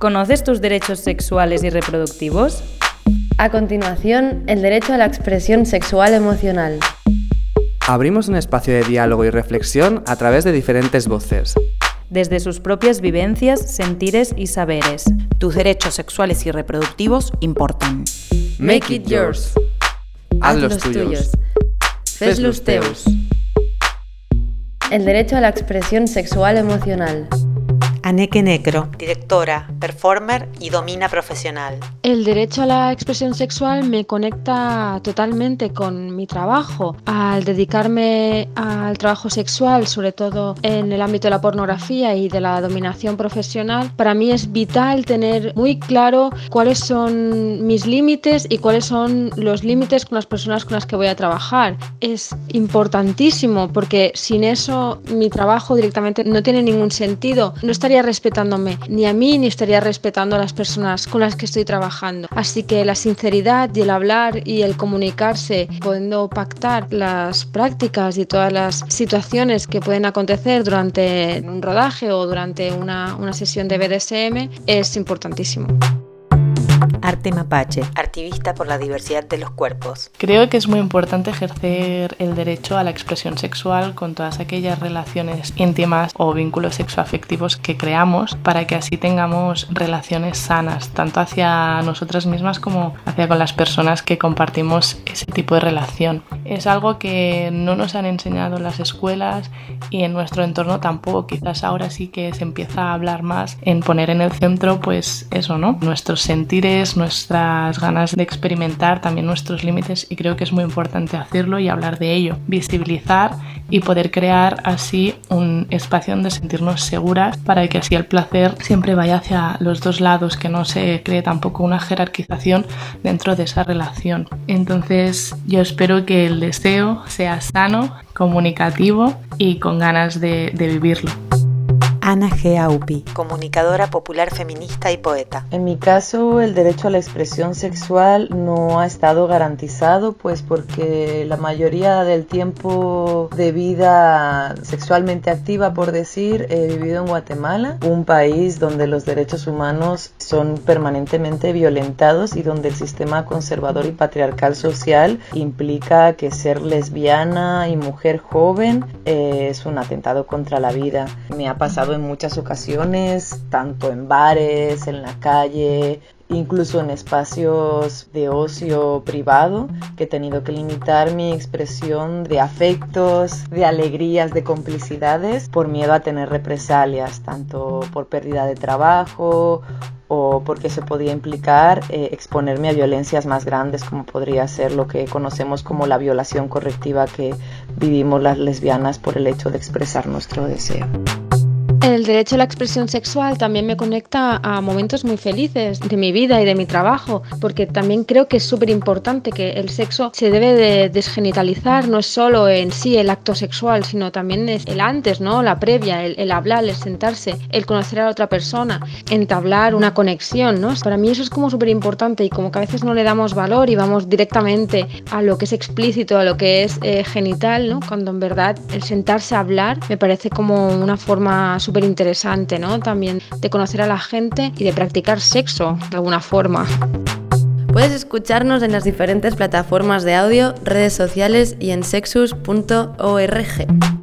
¿Conoces tus derechos sexuales y reproductivos? A continuación, el derecho a la expresión sexual emocional. Abrimos un espacio de diálogo y reflexión a través de diferentes voces. Desde sus propias vivencias, sentires y saberes. Tus derechos sexuales y reproductivos importan. Make it yours. Haz los tuyos. Fes los teus. El derecho a la expresión sexual emocional. Aneke Necro, directora, performer y domina profesional. El derecho a la expresión sexual me conecta totalmente con mi trabajo. Al dedicarme al trabajo sexual, sobre todo en el ámbito de la pornografía y de la dominación profesional, para mí es vital tener muy claro cuáles son mis límites y cuáles son los límites con las personas con las que voy a trabajar. Es importantísimo porque sin eso mi trabajo directamente no tiene ningún sentido. No estaría respetándome ni a mí ni estaría respetando a las personas con las que estoy trabajando. Así que la sinceridad y el hablar y el comunicarse, pudiendo pactar las prácticas y todas las situaciones que pueden acontecer durante un rodaje o durante una, una sesión de BDSM es importantísimo. Arte Mapache, activista por la diversidad de los cuerpos. Creo que es muy importante ejercer el derecho a la expresión sexual con todas aquellas relaciones íntimas o vínculos sexoafectivos que creamos para que así tengamos relaciones sanas, tanto hacia nosotras mismas como hacia con las personas que compartimos ese tipo de relación. Es algo que no nos han enseñado en las escuelas y en nuestro entorno tampoco. Quizás ahora sí que se empieza a hablar más en poner en el centro pues eso, ¿no? Nuestros sentires, nuestras ganas de experimentar, también nuestros límites y creo que es muy importante hacerlo y hablar de ello, visibilizar y poder crear así un espacio donde sentirnos seguras para que así el placer siempre vaya hacia los dos lados, que no se cree tampoco una jerarquización dentro de esa relación. Entonces yo espero que el deseo sea sano, comunicativo y con ganas de, de vivirlo. Ana G. Aupi, comunicadora popular feminista y poeta. En mi caso, el derecho a la expresión sexual no ha estado garantizado, pues porque la mayoría del tiempo de vida sexualmente activa, por decir, he vivido en Guatemala, un país donde los derechos humanos son permanentemente violentados y donde el sistema conservador y patriarcal social implica que ser lesbiana y mujer joven eh, es un atentado contra la vida. Me ha pasado en muchas ocasiones, tanto en bares, en la calle, incluso en espacios de ocio privado, que he tenido que limitar mi expresión de afectos, de alegrías, de complicidades, por miedo a tener represalias, tanto por pérdida de trabajo o porque se podía implicar eh, exponerme a violencias más grandes como podría ser lo que conocemos como la violación correctiva que vivimos las lesbianas por el hecho de expresar nuestro deseo. El derecho a la expresión sexual también me conecta a momentos muy felices de mi vida y de mi trabajo, porque también creo que es súper importante que el sexo se debe de desgenitalizar, no es solo en sí el acto sexual, sino también es el antes, ¿no? La previa, el, hablar, el sentarse, el conocer a la otra persona, entablar una conexión, ¿no? Para mí eso es como súper importante y como que a veces no le damos valor y vamos directamente a lo que es explícito, a lo que es eh, genital, ¿no? Cuando en verdad el sentarse a hablar me parece como una forma súper interesante, ¿no? También de conocer a la gente y de practicar sexo de alguna forma. Puedes escucharnos en las diferentes plataformas de audio, redes sociales y en sexus.org.